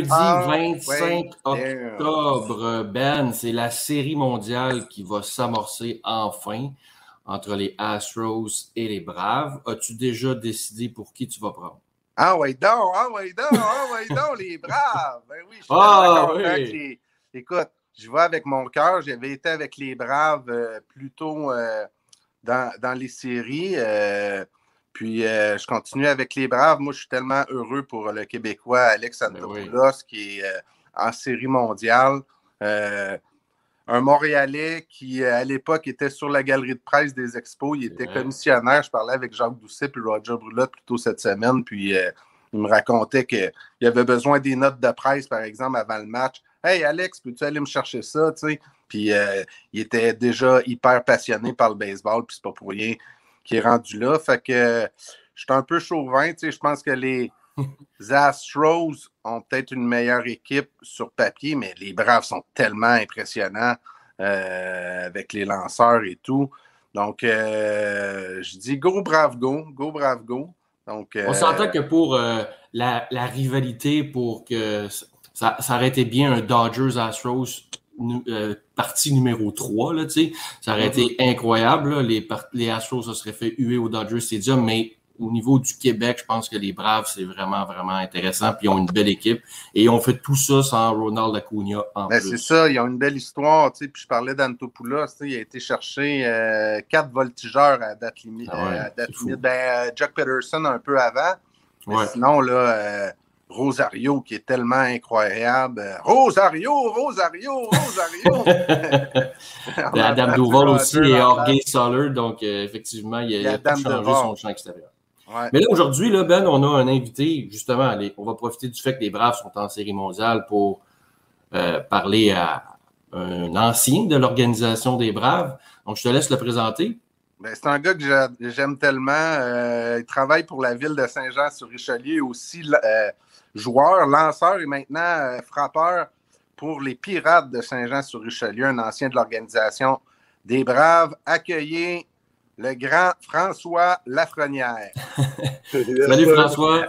Lundi 25 ah, octobre, Ben, c'est la série mondiale qui va s'amorcer enfin entre les Astros et les Braves. As-tu déjà décidé pour qui tu vas prendre? Ah ouais donc, ah ouais donc, ah ouais donc, les Braves! Ben oui, je suis ah, oui. Écoute, je vais avec mon cœur. J'avais été avec les Braves euh, plutôt euh, dans, dans, les séries. Euh, puis je continue avec les Braves. Moi, je suis tellement heureux pour le Québécois Alex ben Anthopoulos qui est en série mondiale. un Montréalais qui, à l'époque, était sur la galerie de presse des expos. Il était commissionnaire. Je parlais avec Jacques Doucet puis Roger Brulotte plutôt cette semaine. Puis il me racontait qu'il avait besoin des notes de presse, par exemple, avant le match. Hey Alex, peux-tu aller me chercher ça? Puis euh, il était déjà hyper passionné par le baseball, puis c'est pas pour rien qu'il est rendu là. Fait que je suis un peu chauvin. Je pense que les Astros ont peut-être une meilleure équipe sur papier, mais les Braves sont tellement impressionnants euh, avec les lanceurs et tout. Donc, euh, je dis go, brave, go, go, brave, go. Donc, On s'entend que pour la, la, rivalité, pour que ça, ça aurait été bien un Dodgers Astros euh, partie numéro 3, là, ça aurait été mm-hmm. incroyable. Les, les Astros se seraient fait huer au Dodgers Stadium, mais au niveau du Québec, je pense que les Braves, c'est vraiment, vraiment intéressant. Puis ils ont une belle équipe. Et ils ont fait tout ça sans Ronald Acuna en ben, C'est ça, ils ont une belle histoire. Puis je parlais d'Antopoulos, il a été chercher euh, quatre voltigeurs à date limite. Ah euh, ben, Jack Peterson un peu avant. sinon, là, Rosario qui est tellement incroyable. Rosario, Rosario, Rosario. Adam Duval aussi et Jorge Soler, donc euh, effectivement, il a, a changé son champ extérieur. Mais là, aujourd'hui, là, Ben, on a un invité, justement, on va profiter du fait que les Braves sont en série mondiale pour euh, parler à un ancien de l'organisation des Braves. Donc, je te laisse le présenter. Ben, c'est un gars que j'aime tellement. Euh, il travaille pour la ville de Saint-Jean-sur-Richelieu aussi joueur, lanceur et maintenant euh, frappeur pour les Pirates de Saint-Jean-sur-Richelieu, un ancien de l'organisation des Braves. Accueillez le grand François Lafrenière. Salut François.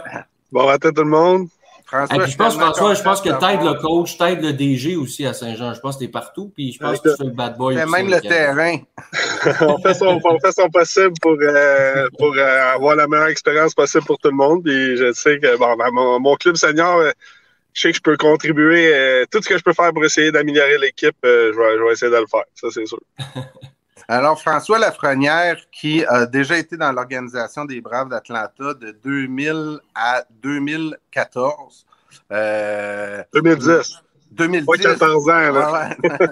Bon matin tout le monde. François, je pense, François, je pense que t'aides le coach, t'aides le DG aussi à Saint-Jean. Je pense que t'es partout, puis je pense que tu fais le bad boy. C'est même le terrain. on, fait son, on, fait son, possible pour, euh, pour euh, avoir la meilleure expérience possible pour tout le monde. Puis je sais que bon, mon, mon, club senior, euh, je sais que je peux contribuer. tout ce que je peux faire pour essayer d'améliorer l'équipe, je vais, je, vais, essayer de le faire. Ça, c'est sûr. Alors, François Lafrenière, qui a déjà été dans l'organisation des Braves d'Atlanta de 2000 à 2014. 2010. 2010. Pas 14 ans, là.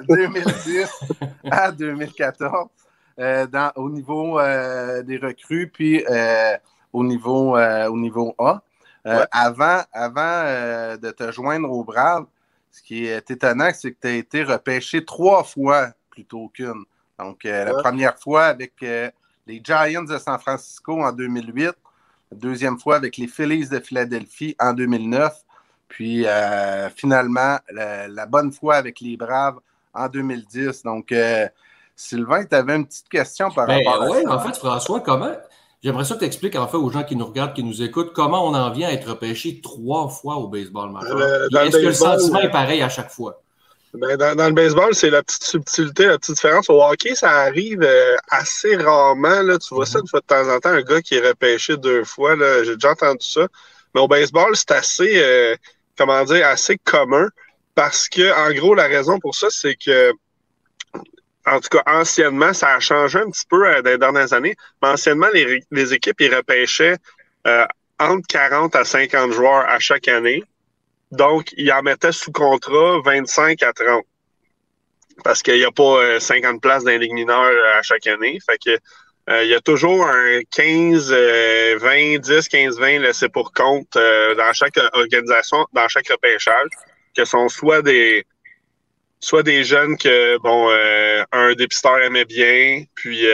2010 à 2014. Euh, dans, au niveau euh, des recrues, puis euh, au, niveau, au niveau A. Avant, avant de te joindre aux Braves, ce qui est étonnant, c'est que tu as été repêché trois fois plutôt qu'une. Donc, euh, la première fois avec euh, les Giants de San Francisco en 2008, la deuxième fois avec les Phillies de Philadelphie en 2009, puis euh, finalement, la, bonne fois avec les Braves en 2010. Donc, Sylvain, tu avais une petite question par ben, rapport à oui, en fait, François, comment. J'aimerais ça que tu expliques en fait aux gens qui nous regardent, qui nous écoutent, comment on en vient à être repêché trois fois au baseball Est-ce que le sentiment est pareil à chaque fois? Ben, dans, le baseball, c'est la petite subtilité, la petite différence. Au hockey, ça arrive euh, assez rarement. Là. Tu vois ça de, temps en temps, un gars qui est repêché deux fois. J'ai déjà entendu ça. Mais au baseball, c'est assez, euh, comment dire, assez commun parce que, en gros, la raison pour ça, c'est que, en tout cas, anciennement, ça a changé un petit peu euh, dans les dernières années. Mais anciennement, les, les équipes, ils repêchaient entre 40 à 50 joueurs à chaque année. Donc, il en mettait sous contrat 25 à 30. Parce qu'il n'y a pas 50 euh, places dans les mineurs euh, à chaque année. Fait que euh, il y a toujours un 15, 20, 10, 15, 20 laissés pour compte dans chaque organisation, dans chaque repêchage, que sont soit des soit des jeunes que bon un dépisteur aimait bien, puis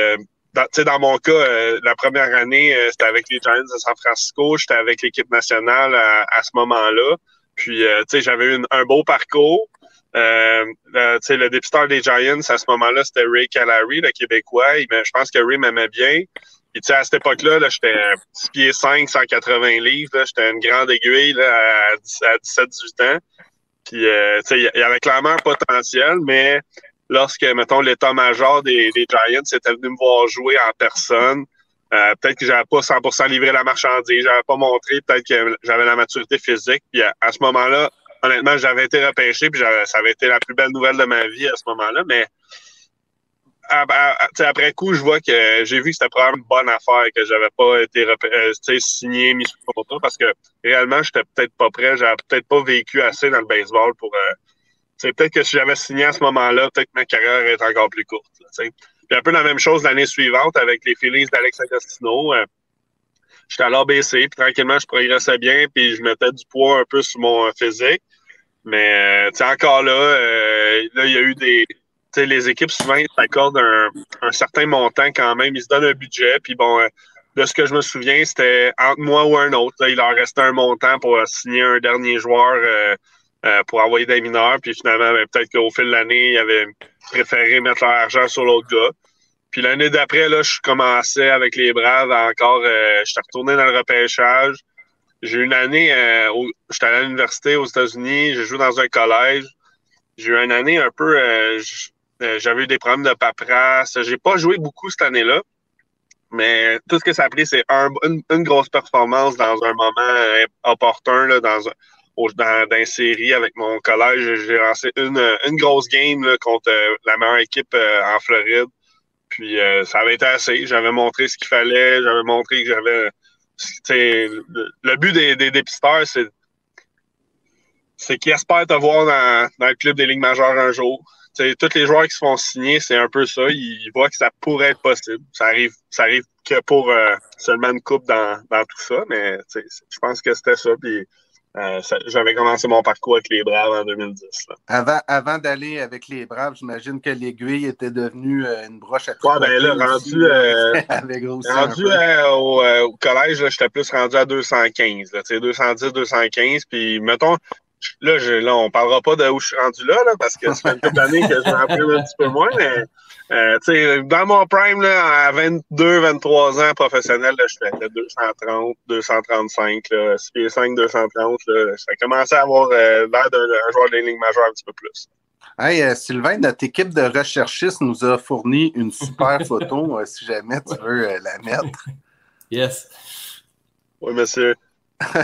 dans, dans mon cas, la première année, c'était avec les Giants de San Francisco, j'étais avec l'équipe nationale à ce moment-là. Puis, euh, tu sais, j'avais eu un beau parcours. Euh, le, le dépisteur des Giants, à ce moment-là, c'était Ray Calary, le Québécois. je pense que Ray m'aimait bien. Puis, tu sais, à cette époque-là, -là, j'étais 6 pieds 5, 180 livres. J'étais une grande aiguille là, à, 17-18 ans. Puis, euh, tu sais, il y avait clairement un potentiel, mais lorsque, mettons, l'état-major des, des, Giants était venu me voir jouer en personne, euh, peut-être que j'avais pas 100% livré la marchandise, j'avais pas montré, peut-être que j'avais la maturité physique. Puis, à, ce moment-là, honnêtement, j'avais été repêché, puis ça avait été la plus belle nouvelle de ma vie à ce moment-là, mais après coup, je vois que j'ai vu que c'était probablement une bonne affaire que j'avais pas été euh, signé, mis sur contrat parce que réellement, j'étais peut-être pas prêt, j'avais peut-être pas vécu assez dans le baseball pour. Euh, peut-être que si j'avais signé à ce moment-là, peut-être que ma carrière est encore plus courte. Puis un peu la même chose l'année suivante avec les Phillies d'Alex Agostino. Euh, j'étais à l'ABC, puis tranquillement, je progressais bien, puis je mettais du poids un peu sur mon physique. Mais encore là, là, il y a eu des, les équipes souvent s'accordent un, un, certain montant quand même. Ils se donnent un budget. Puis bon, euh, de ce que je me souviens, c'était entre moi ou un autre. il leur restait un montant pour signer un dernier joueur euh, euh, pour envoyer des mineurs. Puis finalement, ben, peut-être qu'au fil de l'année, ils avaient préféré mettre leur argent sur l'autre gars. Puis l'année d'après, là, je commençais avec les Braves encore. je suis retourné dans le repêchage. J'ai eu une année, où j'étais à l'université aux États-Unis, j'ai joué dans un collège. J'ai eu une année un peu, euh, j'avais eu des problèmes de paperasse. J'ai pas joué beaucoup cette année-là. Mais tout ce que ça a pris, c'est une, grosse performance dans un moment euh, opportun, là, dans, dans, dans une série avec mon collège. J'ai lancé une, une grosse game contre euh, la meilleure équipe en Floride. Puis ça avait été assez. J'avais montré ce qu'il fallait. J'avais montré que j'avais. Le, le, but des, dépisteurs, c'est c'est qu'ils espèrent te voir dans, dans le club des Ligues majeures un jour tous les joueurs qui se font signer, c'est un peu ça. Ils, voient que ça pourrait être possible. Ça arrive, ça arrive que pour euh, seulement une coupe dans, dans tout ça, mais je pense que c'était ça. Puis euh, j'avais commencé mon parcours avec les Braves en 2010. Avant, avant d'aller avec les Braves, j'imagine que l'aiguille était devenue euh, une broche à Ouais, ben là, rendu, rendu au, au, collège, j'étais plus rendu à 215. Là, 210, 215. Puis mettons, Là, je, là, on parlera pas de où je suis rendu là, là parce que ça fait une couple d'années que je m'en un petit peu moins, mais euh, dans mon prime, là, à 22, 23 ans professionnel, là, je faisais 230, 235, là, 5, 230. Là, ça commençait à avoir euh, l'air d'un joueur de ligne majeure un petit peu plus. Hey, euh, Sylvain, notre équipe de recherchistes nous a fourni une super photo, euh, si jamais tu veux la mettre. Yes. Oui, monsieur.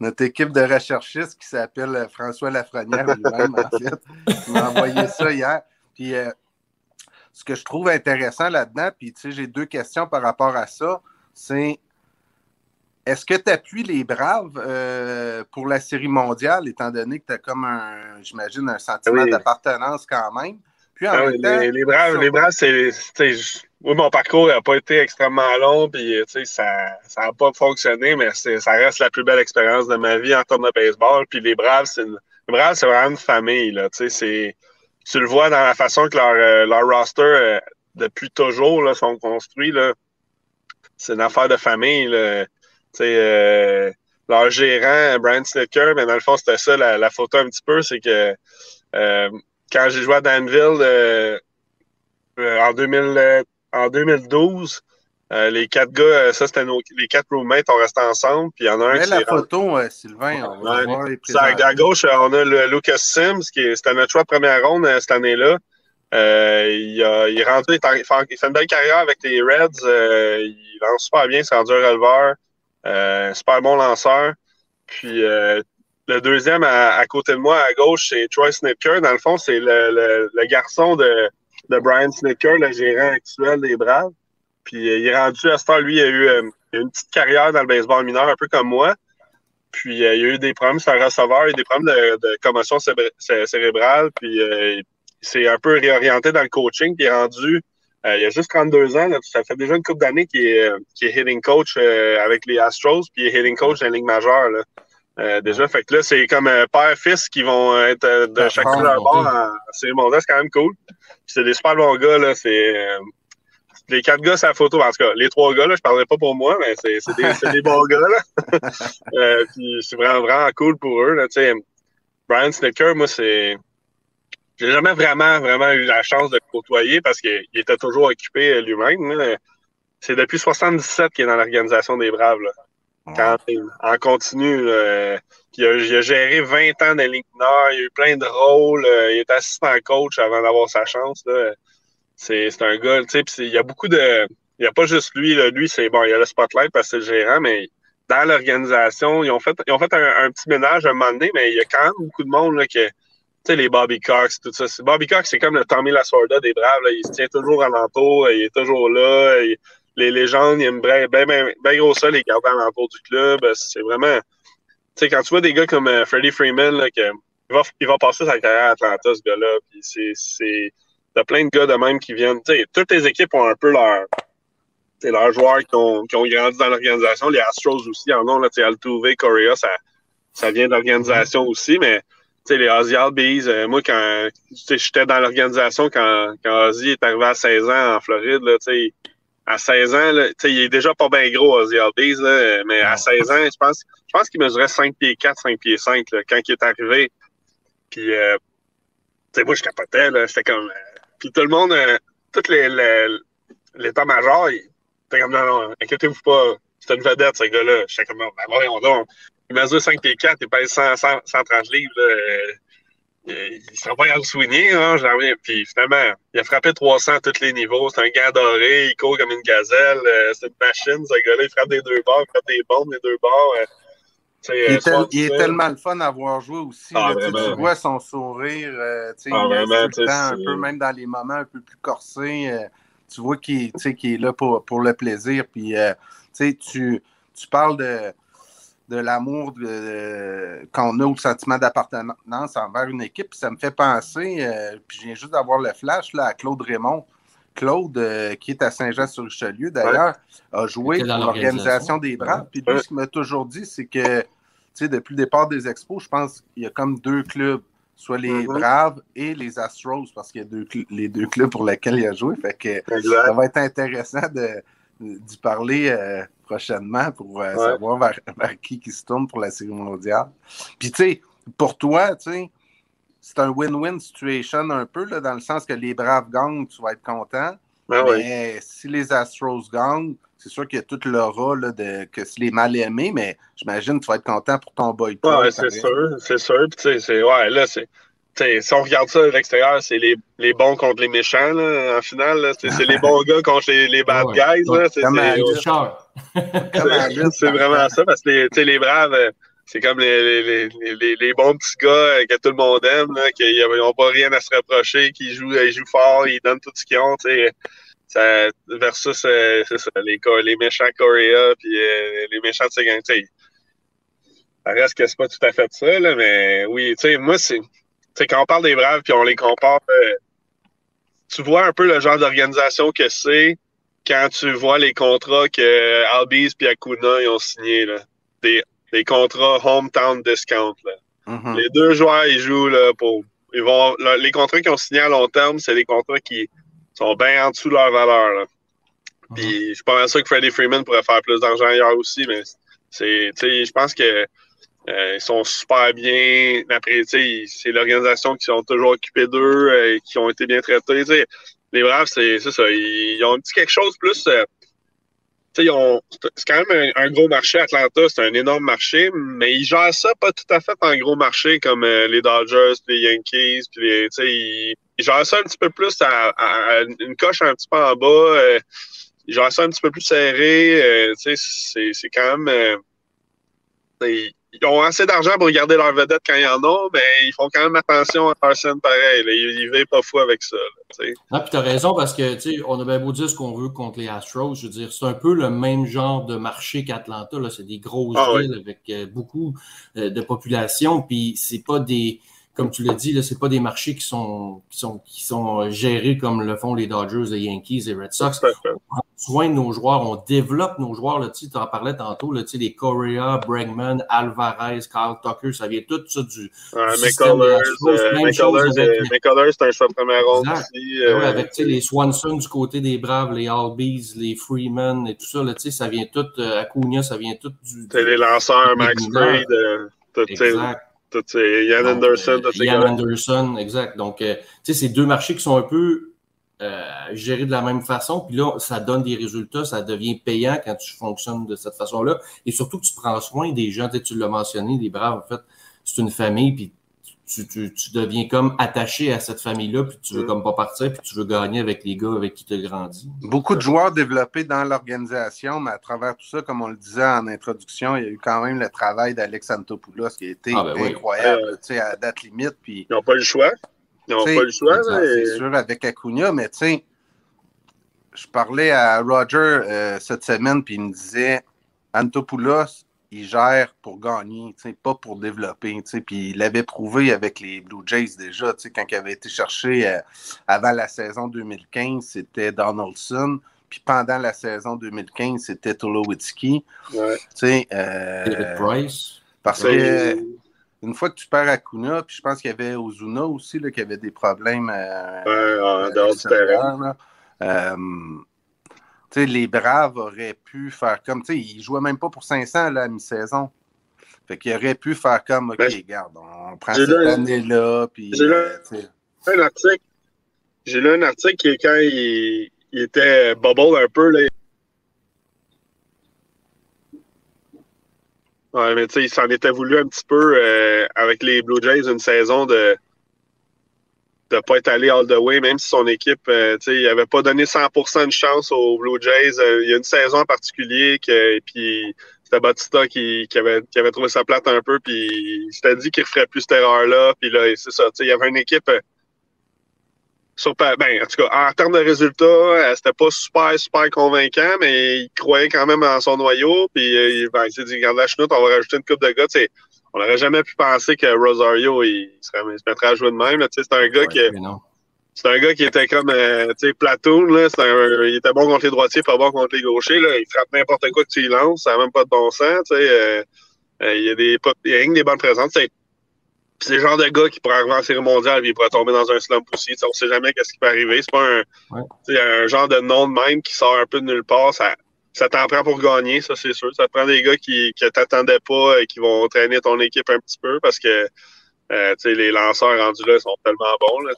notre équipe de recherchistes qui s'appelle François Lafrenière lui-même, en fait. m'a envoyé ça hier. Puis euh, ce que je trouve intéressant là-dedans, puis tu sais, j'ai deux questions par rapport à ça, c'est est-ce que tu appuies les Braves euh, pour la série mondiale, étant donné que tu as comme un, j'imagine, un sentiment d'appartenance quand même? Puis en ah les, Braves, les Braves, c'est oui, mon parcours n'a pas été extrêmement long, puis ça n'a pas fonctionné, mais ça reste la plus belle expérience de ma vie en termes de baseball. Puis les Braves, c'est Braves, c'est vraiment une famille. Là, tu le vois dans la façon que leur, euh, leur roster, euh, depuis toujours, là, sont construits. C'est une affaire de famille. Là. Euh, leur gérant, Brian Snicker, mais dans le fond, c'était ça la, photo un petit peu, c'est que euh, quand j'ai joué à Danville en 2000 en 2012, euh, les quatre gars, euh, ça c'était les quatre roommates, on restait ensemble. Puis il y en a un qui. la photo, euh, Sylvain. On va voir les à, gauche, on a le Lucas Sims, qui c'était notre choix de première ronde cette année-là. il, a, il, est rendu, il, fait, il, fait, une belle carrière avec les Reds. il lance super bien, c'est rendu un releveur. super bon lanceur. Puis le deuxième à, côté de moi, à gauche, c'est Troy Snipker. Dans le fond, c'est le, le garçon de de Brian Snicker, le gérant actuel des Braves. Puis euh, il est rendu à ce temps, lui, il a eu euh, une petite carrière dans le baseball mineur, un peu comme moi. Puis euh, il a eu des problèmes sur un receveur, il a eu des problèmes de, commotion cérébrale. Puis il s'est un peu réorienté dans le coaching, puis il est rendu. il a juste 32 ans, ça fait déjà une couple d'années qu'il est, est, hitting coach avec les Astros, puis il est hitting coach dans la Ligue majeure. Là. Euh, déjà, fait que là, c'est comme euh, père-fils qui vont être euh, de chaque de leur bord C'est c'est quand même cool. C'est des super bons gars, là. C'est. Les quatre gars, c'est la photo. En tout cas, les trois gars, là, je parlerai pas pour moi, mais c'est des, des bons gars, là. puis c'est vraiment, vraiment cool pour eux, là. Brian Snicker, moi, c'est. j'ai jamais vraiment, vraiment eu la chance de le côtoyer parce qu'il était toujours occupé lui-même. C'est depuis 77 qu'il est dans l'organisation des Braves. Là. Quand, en continu. il, a, géré 20 ans dans Nord. Il a eu plein de rôles. il est assistant coach avant d'avoir sa chance. C'est un gars, tu sais, il y a beaucoup de. Il n'y a pas juste lui. Lui, c'est bon, il y a le spotlight parce que c'est le gérant, mais dans l'organisation, ils ont fait, ils ont fait un, petit ménage un moment donné, mais il y a quand même beaucoup de monde là, qui, tu sais, les Bobby Cox, tout ça. Bobby Cox, c'est comme le Tommy Lasorda des Braves. Il se tient toujours à l'entour, il est toujours là. les légendes, il aime bien gros ça, les garder à l'entour du club. C'est vraiment. Tu sais, quand tu vois des gars comme euh, Freddie Freeman, là, que, il, va, il va passer sa carrière à Atlanta, ce gars-là. Puis c'est. T'as plein de gars de même qui viennent. Tu sais, toutes les équipes ont un peu leur leurs joueurs qui ont, qui ont grandi dans l'organisation. Les Astros aussi en ont, là, Altuve, Correa, ça, ça vient de l'organisation aussi, mais les Ozzy Albies, euh, moi, quand j'étais dans l'organisation quand, quand Ozzy est arrivé à 16 ans en Floride, là, à 16 ans, là, il est déjà pas bien gros, Ozzy Albies, là, mais à 16 ans, je pense, je pense qu'il mesurait 5 pieds 4, 5 pieds 5 là, quand il est arrivé. Puis, euh, moi, je capotais, là, j'étais comme... Puis tout le monde, euh, tout l'état-major, comme, non, non, inquiétez-vous pas, c'est une vedette, ce gars-là. J'étais comme, ben voyons donc. Il mesure 5 pieds 4, il pèse 100, 100, 130 livres, là. Euh, il sera pas à le soigner, hein, Puis finalement, il a frappé 300 à tous les niveaux. C'est un gars doré, il court comme une gazelle. Euh, c'est une machine, ce gars-là. Il frappe des deux bords, il frappe des bombes des deux bords. Euh, il, est, il est, tellement le fun à voir jouer aussi. Ah, tu vois son sourire. Ah, il vraiment, tout le temps, un peu, même dans les moments un peu plus corsés tu vois qu'il est là pour, pour, le plaisir. Puis, euh, tu, tu parles de, de l'amour qu'on a au sentiment d'appartenance envers une équipe. Ça me fait penser, euh, puis je viens juste d'avoir le flash là, à Claude Raymond. Claude, euh, qui est à Saint-Jean-sur-Richelieu, d'ailleurs, a joué pour l'organisation des Braves. Puis lui, ce qu'il m'a toujours dit, c'est que depuis le départ des expos, je pense qu'il y a comme deux clubs soit les mm-hmm. Braves et les Astros, parce qu'il y a deux, les deux clubs pour lesquels il a joué. Fait que ça va être intéressant d'y parler euh, prochainement pour euh, savoir vers, qui qui se tourne pour la Série mondiale. Puis, tu sais, pour toi, tu sais, c'est un win-win situation un peu, là, dans le sens que les Braves gagnent, tu vas être content. Ben mais si les Astros gagnent, c'est sûr qu'il y a tout l'aura de que c'est les mal aimés, mais j'imagine que tu vas être content pour ton boy. Ouais, c'est sûr, c'est sûr. Puis, c'est, ouais, là, c'est. si on regarde ça de l'extérieur, c'est les, les, bons contre les méchants, là, en finale. C'est les bons gars contre les, les bad guys. C'est vraiment ça, parce que les, les braves, c'est comme les, les, les, les, bons petits gars que tout le monde aime, là, qui n'ont pas rien à se reprocher, qui jouent, ils jouent fort, ils donnent tout ce qu'ils ont. ça, versus euh, les, les méchants Korea puis euh, les méchants Tsigan. Ça reste que c'est pas tout à fait ça, là, mais oui, tu sais, moi, c'est. quand on parle des Braves puis on les compare, euh, tu vois un peu le genre d'organisation que c'est quand tu vois les contrats que Albies et Acuna ils ont signés. Là. Des, des contrats hometown discount. Là. Mm-hmm. Les deux joueurs, ils jouent là, pour. Ils vont, les contrats qu'ils ont signés à long terme, c'est des contrats qui sont bien en dessous de leur valeur. Là. Puis je suis pas sûr que Freddie Freeman pourrait faire plus d'argent ailleurs aussi, mais c'est, je pense que euh, ils sont super bien. Après, c'est l'organisation qui sont toujours occupés d'eux, et euh, qui ont été bien traités. Les Braves, c'est ça. Ils, ont un petit quelque chose plus. Euh, c'est quand même un, gros marché, Atlanta, c'est un énorme marché, mais ils gèrent ça pas tout à fait en gros marché comme les Dodgers, les Yankees, puis les, ils, genre ça un petit peu plus à, une coche un petit peu en bas. Euh, genre ça un petit peu plus serré. Euh, c'est quand même. Euh, ils ont assez d'argent pour regarder leurs vedettes quand y en ont, mais ils font quand même attention à leur scène pareil. Ils, ils vivent pas fou avec ça. Là, ah, puis t'as raison parce que on a bien beau dire ce qu'on veut contre les Astros. Je veux dire, c'est un peu le même genre de marché qu'Atlanta. C'est des grosses ah villes avec beaucoup de population. Puis c'est pas des comme tu l'as dit, ce n'est pas des marchés qui sont, qui sont, qui sont euh, gérés comme le font les Dodgers, les Yankees, les Red Sox. On prend soin de nos joueurs, on développe nos joueurs. Là, tu en parlais tantôt, là, les Correa, Bregman, Alvarez, Carl Tucker, ça vient tout ça du. Ouais, McCullers, McCullers, c'est un choix de première ronde aussi. Euh, ouais, avec les Swanson du côté des Braves, les Albies, les Freeman et tout ça, là, ça vient tout, euh, Acuna, ça vient tout du. C'est les lanceurs, Max Braid, exact Yann Anderson. Yann Anderson, exact. Donc, tu sais, c'est deux marchés qui sont un peu gérés de la même façon. Puis là, ça donne des résultats, ça devient payant quand tu fonctionnes de cette façon-là. Et surtout que tu prends soin des gens. Tu l'as mentionné, les Braves, en fait, c'est une famille. Puis tu, tu, tu, deviens comme attaché à cette famille-là, puis tu veux mm. comme pas partir, puis tu veux gagner avec les gars avec qui tu as grandi. Beaucoup de joueurs développés dans l'organisation, mais à travers tout ça, comme on le disait en introduction, il y a eu quand même le travail d'Alex Antopoulos qui a été ah, ben incroyable sais à date limite. Puis, ils n'ont pas le choix. Ils n'ont pas le choix. C'est sûr avec Acuna, mais tu sais, je parlais à Roger euh, cette semaine, puis il me disait Antopoulos, il gère pour gagner, pas pour développer. Puis il l'avait prouvé avec les Blue Jays déjà, quand il avait été cherché euh, avant la saison 2015, c'était Donaldson. Puis pendant la saison 2015, c'était Tulowitzki. Ouais. Euh, Price. Parce que une fois que tu perds Akuna, puis je pense qu'il y avait Ozuna aussi là, qui avait des problèmes. Euh, ouais, en dehors du terrain les Braves auraient pu faire comme, tu sais, ils jouaient même pas pour 500 là, à mi-saison. Fait qu'ils auraient pu faire comme, OK, ben, regarde, on prend cette année-là, puis... J'ai lu euh, un article, j'ai lu un article qui, quand il, il était bubble un peu, là, Ouais, mais tu sais, il s'en était voulu un petit peu euh, avec les Blue Jays une saison de de pas être allé all the way, même si son équipe, euh, tu sais, il avait pas donné 100% de chance aux Blue Jays. Euh, il y a une saison en particulier, que, puis c'était Batista qui, qui, avait, qui avait trouvé sa plate un peu, puis il s'était dit qu'il ne ferait plus cette erreur-là. Puis là, c'est ça, tu sais, il y avait une équipe euh, ben, en tout cas, en termes de résultats, c'était pas super, super convaincant, mais il croyait quand même en son noyau. Puis ben, il s'est dit, regarde la chenoute, on va rajouter une coupe de gars. On n'aurait jamais pu penser que Rosario il, serait, il se mettrait à jouer de même. C'est un gars qui. C'est un gars qui était comme euh, tu sais, platoon, là. Un, il était bon contre les droitiers, pas bon contre les gauchers. Là. Il frappe n'importe quoi que tu y lances, ça n'a même pas de bon sens. Euh, euh, il y a des il y a des bonnes présences. C'est le genre de gars qui pourrait arriver en série mondiale et il pourrait tomber dans un slump aussi. on ne sait jamais qu'est-ce qui peut arriver. C'est pas un, un genre de nom de même qui sort un peu de nulle part. Ça, ça t'en prend pour gagner, ça c'est sûr. Ça te prend des gars qui ne t'attendaient pas et qui vont traîner ton équipe un petit peu parce que euh, les lanceurs rendus là sont tellement bons. Là,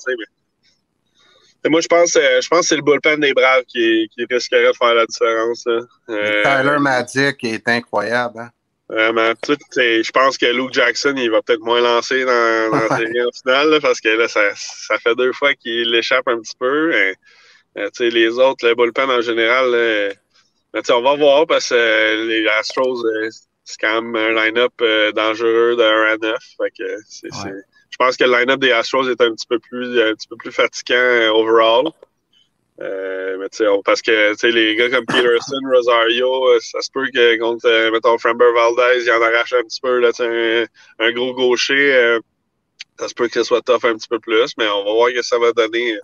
mais... moi, je pense, euh, je pense que c'est le bullpen des Braves qui, qui risquerait de faire la différence. Euh, Tyler Magic est incroyable. Hein? Vraiment. Je pense que Luke Jackson, il va peut-être moins lancer dans, dans la série en finale parce que là, ça, ça fait deux fois qu'il l'échappe un petit peu. Et, les autres, le bullpen en général, on va voir parce que euh, les Astros, euh, c'est quand même un line-up euh, dangereux de 1 à 9. Je pense que le line-up des Astros est un petit peu plus, un petit peu plus fatigant overall. mais parce que les gars comme Peterson, Rosario, ça se peut que contre, mettons, Framber Valdez, il en arrache un petit peu, là, un, un gros gaucher. ça se peut que ce soit tough un petit peu plus, mais on va voir ce que ça va donner.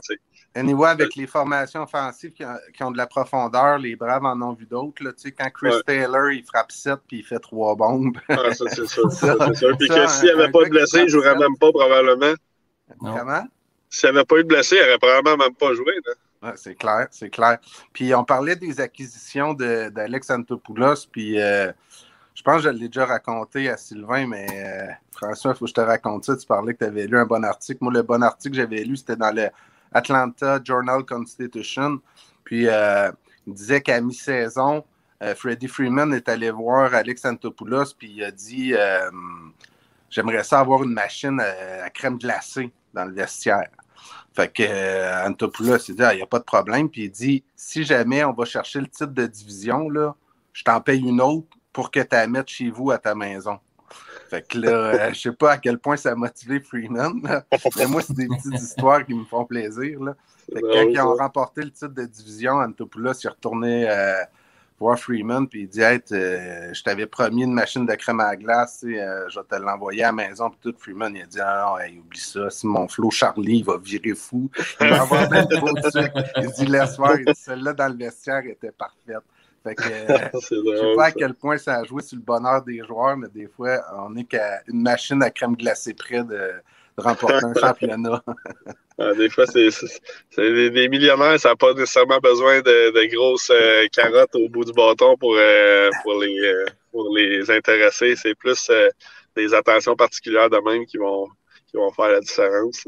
Anyway, avec les formations offensives qui ont, de la profondeur, les Braves en ont vu d'autres. Quand Chris Taylor, il frappe 7 puis il fait 3 bombes. ah, ça, c'est sûr. Puis que s'il n'y avait pas eu de blessé, il ne jouerait même pas probablement. Comment? S'il n'y avait pas eu de blessé, il n'aurait probablement même pas joué. Ouais, c'est clair, c'est clair. Puis on parlait des acquisitions d'Alex Antopoulos, puis euh, je pense que je l'ai déjà raconté à Sylvain, mais euh, François, il faut que je te raconte ça. Tu parlais que tu avais lu un bon article. Moi, le bon article que j'avais lu, c'était dans le Atlanta Journal Constitution. Puis euh, il disait qu'à mi-saison, euh, Freddie Freeman est allé voir Alex Antopoulos, puis il a dit euh, J'aimerais ça avoir une machine à, crème glacée dans le vestiaire. Fait que Antopoulos il dit ah, Il n'y a pas de problème. Puis il dit Si jamais on va chercher le titre de division, là, je t'en paye une autre pour que tu la mettes chez vous à ta maison. Fait que là, euh, je sais pas à quel point ça a motivé Freeman. Mais moi, c'est des petites histoires qui me font plaisir. Là. Fait que quand ils ont remporté le titre de division, Antopoulos s'est retourné euh, voir Freeman puis il dit hey, euh, Je t'avais promis une machine de crème à glace, je vais te l'envoyer à la maison. Puis tout, Freeman, il a dit Ah non, oublie ça. Si mon Flo Charlie il va virer fou, il va avoir plein de Il dit Laisse faire. Celle-là dans le vestiaire était parfaite. Fait que, je sais pas à quel point ça a joué sur le bonheur des joueurs, mais des fois, on est qu'à une machine à crème glacée près de, remporter un championnat. Ah, des fois, c'est des, millionnaires, ça n'a pas nécessairement besoin de, grosses euh, carottes au bout du bâton pour, euh, pour, les, euh, pour les intéresser. C'est plus des attentions particulières de même qui vont, qui vont faire la différence.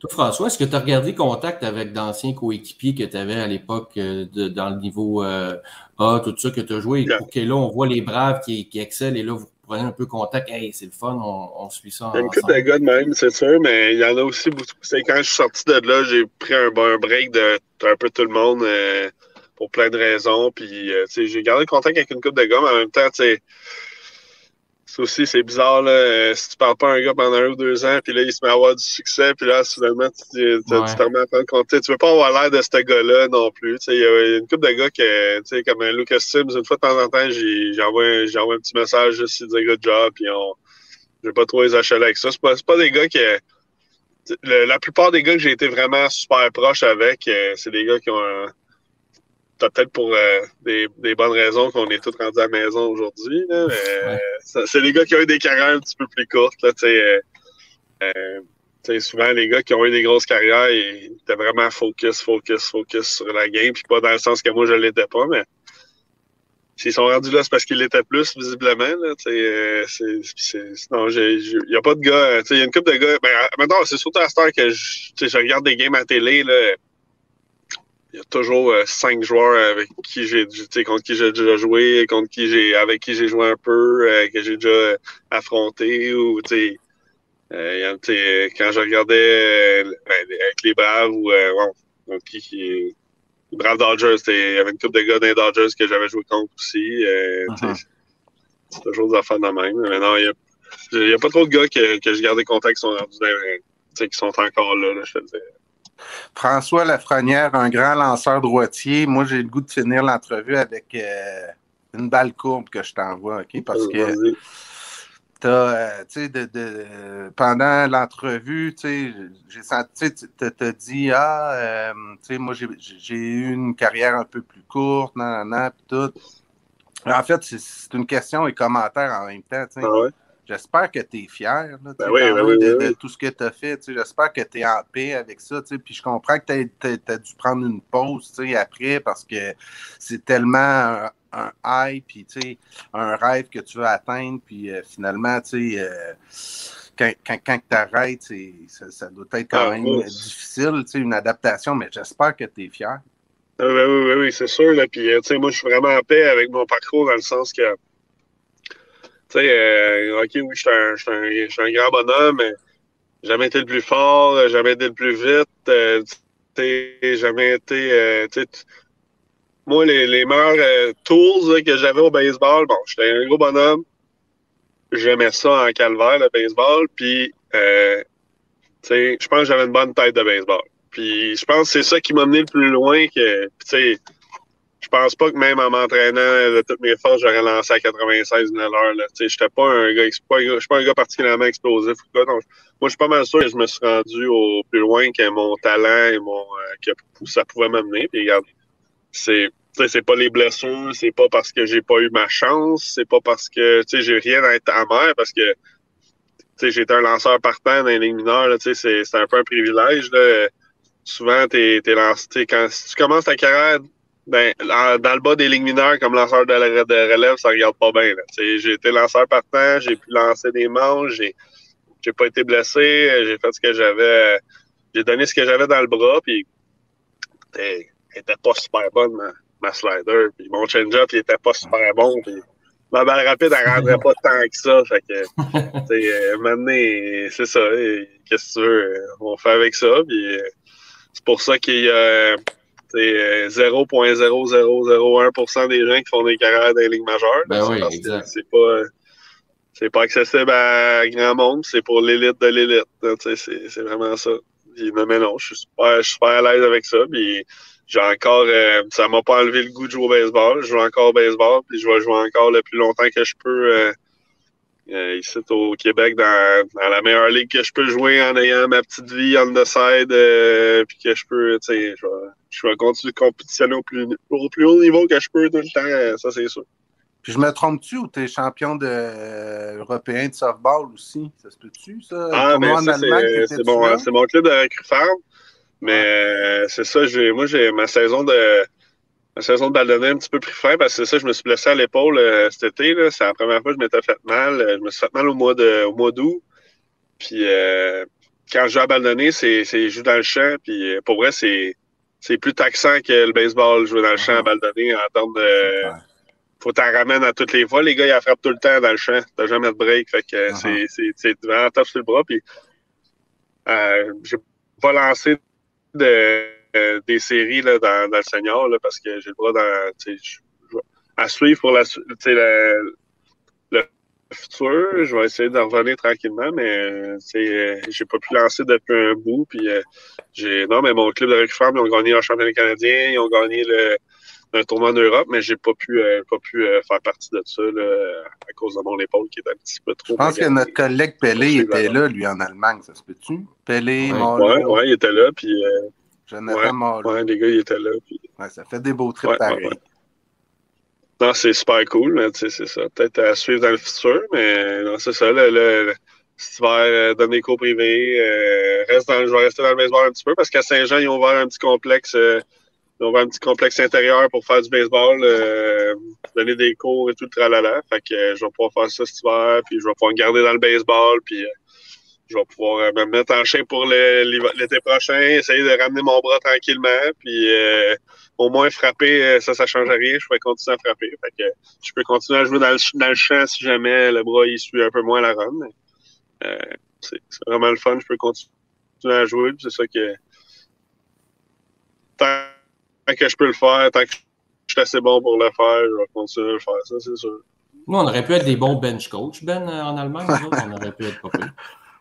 Toi, François, est-ce que tu as regardé contact avec d'anciens coéquipiers que tu avais à l'époque euh, dans le niveau euh, A, tout ça que tu as joué? Yeah. Que là, on voit les braves qui, qui excellent et là, vous prenez un peu contact. Hey, c'est le fun, on, on suit ça. Il y a une couple de gars de même, c'est sûr, mais il y en a aussi beaucoup. C'est quand je suis sorti de là, j'ai pris un, un break de un peu tout le monde euh, pour plein de raisons. Puis, euh, j'ai gardé contact avec une couple de gars, mais en même temps, tu sais ça aussi, c'est bizarre, là. Euh, si tu parles pas à un gars pendant un ou deux ans, puis là, il se met à avoir du succès, puis là, soudainement, tu, tu, ouais. tu te remets à prendre compte. Tu veux pas avoir l'air de ce gars-là non plus. Il y a une couple de gars que, tu sais, comme Lucas Sims, une fois de temps en temps, j'envoie un, un petit message juste pour dire good job, puis on. Je vais pas trop les acheter avec ça. C'est pas, pas des gars que. Le, la plupart des gars que j'ai été vraiment super proche avec, euh, c'est des gars qui ont un peut-être pour euh, des, des, bonnes raisons qu'on est tous rendus à la maison aujourd'hui. Ouais. C'est les gars qui ont eu des carrières un petit peu plus courtes. Là, euh, euh, souvent, les gars qui ont eu des grosses carrières, ils étaient vraiment focus, focus, focus sur la game. Puis pas dans le sens que moi, je ne l'étais pas, mais s'ils sont rendus là, c'est parce qu'ils l'étaient plus, visiblement. Euh, il n'y a pas de gars. Il y a une couple de gars. Ben, maintenant, c'est surtout à cette heure que je, je regarde des games à télé. Là, il y a toujours euh, cinq joueurs avec qui j'ai contre qui j'ai déjà joué, contre qui j'ai avec qui j'ai joué un peu, euh, que j'ai déjà affronté ou tu euh, quand je regardais ben, avec les Braves ou bon, qui, qui les Braves Dodgers, il y avait une couple de gars dans les Dodgers que j'avais joué contre aussi. Uh -huh. C'est toujours des affaires de même. Mais non, il n'y a, a, pas trop de gars que, que je gardais contact qui sont qui sont encore là, là je te dis. François Lafrenière, un grand lanceur droitier. Moi, j'ai le goût de finir l'entrevue avec euh, une balle courbe que je t'envoie, OK? Parce que as, euh, de, de, pendant l'entrevue, j'ai senti, tu t'as dit, ah, euh, moi, j'ai eu une carrière un peu plus courte, nan, nan, nan, tout. En fait, c'est une question et commentaire en même temps. Ah ouais? J'espère que tu es fier là, ben oui, ben oui, de, tout ce que tu as fait. J'espère que tu es en paix avec ça. Puis je comprends que tu as, dû prendre une pause après parce que c'est tellement un, un high, puis un rêve que tu veux atteindre. Puis euh, finalement, euh, quand, quand, quand tu arrêtes, ça, ça, doit être quand ah, même oui. difficile, une adaptation, mais j'espère que tu es fier. Ah, ben, oui, oui, oui, c'est sûr. Là. Puis, moi, je suis vraiment en paix avec mon parcours dans le sens que tu sais, euh, OK, oui, je suis un, un, grand bonhomme, mais jamais été le plus fort, jamais été le plus vite, euh, jamais été. Euh, moi, les, les meilleurs euh, tools que j'avais au baseball, bon, j'étais un gros bonhomme, j'aimais ça en calvaire, le baseball, puis, euh, je pense que j'avais une bonne tête de baseball. Puis, je pense que c'est ça qui m'a mené le plus loin que, tu je pense pas que même en m'entraînant de toutes mes forces, j'aurais lancé à 96 000 à l'heure. Je n'étais pas un gars, je suis pas un gars particulièrement explosif. Donc, moi, je suis pas mal sûr que je me suis rendu au plus loin que mon talent et mon euh, que ça pouvait m'amener. Puis regarde, c'est c'est pas les blessures, c'est pas parce que j'ai pas eu ma chance, c'est pas parce que j'ai rien à être amer parce que j'étais un lanceur partant dans les lignes mineures, c'est un peu un privilège là. Souvent t'es es lancé quand tu commences ta carrière ben, dans le bas des lignes mineures, comme lanceur de, relève, ça regarde pas bien. J'ai été lanceur partant, j'ai pu lancer des manches, j'ai j'ai pas été blessé, j'ai fait ce que j'avais, j'ai donné ce que j'avais dans le bras, puis elle était pas super bonne, ma, ma slider, puis mon change-up, il était pas super bon, puis ma balle rapide, elle rendrait pas tant que ça, fait que, tu sais, maintenant, c'est ça, qu'est-ce que tu veux, on fait avec ça, puis c'est pour ça qu'il y a c'est 0.0001% des gens qui font des carrières dans les ligues majeures. Ben oui. C'est pas, c'est pas accessible à grand monde, c'est pour l'élite de l'élite. C'est vraiment ça. Puis, mais non, je suis super, je suis super à l'aise avec ça. Puis j'ai encore, euh, ça m'a pas enlevé le goût de jouer au baseball. Je joue encore au baseball, puis je vais jouer encore le plus longtemps que je peux. Euh, euh, ici au Québec dans, dans, la meilleure ligue que je peux jouer en ayant ma petite vie on the side euh, puis que je peux tu sais je vais, je vais continuer de compétitionner au plus, au plus haut niveau que je peux tout le temps euh, ça c'est sûr puis je me trompe-tu ou tu es champion de, euh, européen de softball aussi? Ça se peut-tu ça? Ah mais ça c'est mon, c'est mon club de recrue mais ouais. c'est ça j'ai moi j'ai ma saison de la saison de ballonnet un petit peu plus fin parce que c'est ça, je me suis blessé à l'épaule euh, cet été. C'est la première fois que je m'étais fait mal. Euh, je me suis fait mal au mois de au mois d'août. Puis euh, quand je joue à c'est je joue dans le champ. Puis pour vrai, c'est c'est plus taxant que le baseball, jouer dans le champ à ballonner en termes de. Faut t'en ramener à toutes les fois. Les gars, ils frappent tout le temps dans le champ. T'as jamais de break. Fait que uh-huh. c'est vraiment top sur le bras. Puis euh, j'ai pas lancé de euh, des séries là, dans, dans, le senior là, parce que j'ai le droit dans, à suivre pour la, le futur. Je vais essayer de revenir tranquillement, mais euh, j'ai pas pu lancer depuis un bout. Puis euh, j'ai non, mais mon club de recrutement, ils ont gagné un championnat canadien, ils ont gagné le un tournoi en Europe, mais j'ai pas pu pas pu faire partie de ça là, à cause de mon épaule qui est un petit peu trop. Je pense que notre collègue Pelé était là, lui, en Allemagne, ça se peut-tu? Pelé, ouais, ouais, il était là, puis Jonathan ouais, les gars, ils étaient là. Puis... Ouais, ça fait des beaux trips pareils. Non, c'est super cool, c'est ça. Peut-être à suivre dans le futur, mais non, c'est ça. Là, si tu vas euh, donner des cours privés, euh, reste dans, je vais rester dans le baseball un petit peu parce qu'à Saint-Jean, ils ont ouvert un petit complexe. Euh, ils ont ouvert un petit complexe intérieur pour faire du baseball, euh, donner des cours et tout le tralala. Fait que je vais pouvoir faire ça cet hiver, puis je vais pouvoir me garder dans le baseball, puis je vais pouvoir euh, me mettre en chien pour l'été prochain, essayer de ramener mon bras tranquillement, puis euh, au moins frapper, euh, ça, ça change rien, je pourrais continuer à frapper. Fait que je peux continuer à jouer dans le, champ si jamais le bras il suit un peu moins la run. c'est vraiment le fun, je peux continuer à jouer, c'est ça que tant que je peux le faire, tant que je suis assez bon pour le faire, je vais continuer à le faire, ça c'est sûr. On aurait pu être des bons bench coach, Ben, en Allemagne. on aurait pu être pas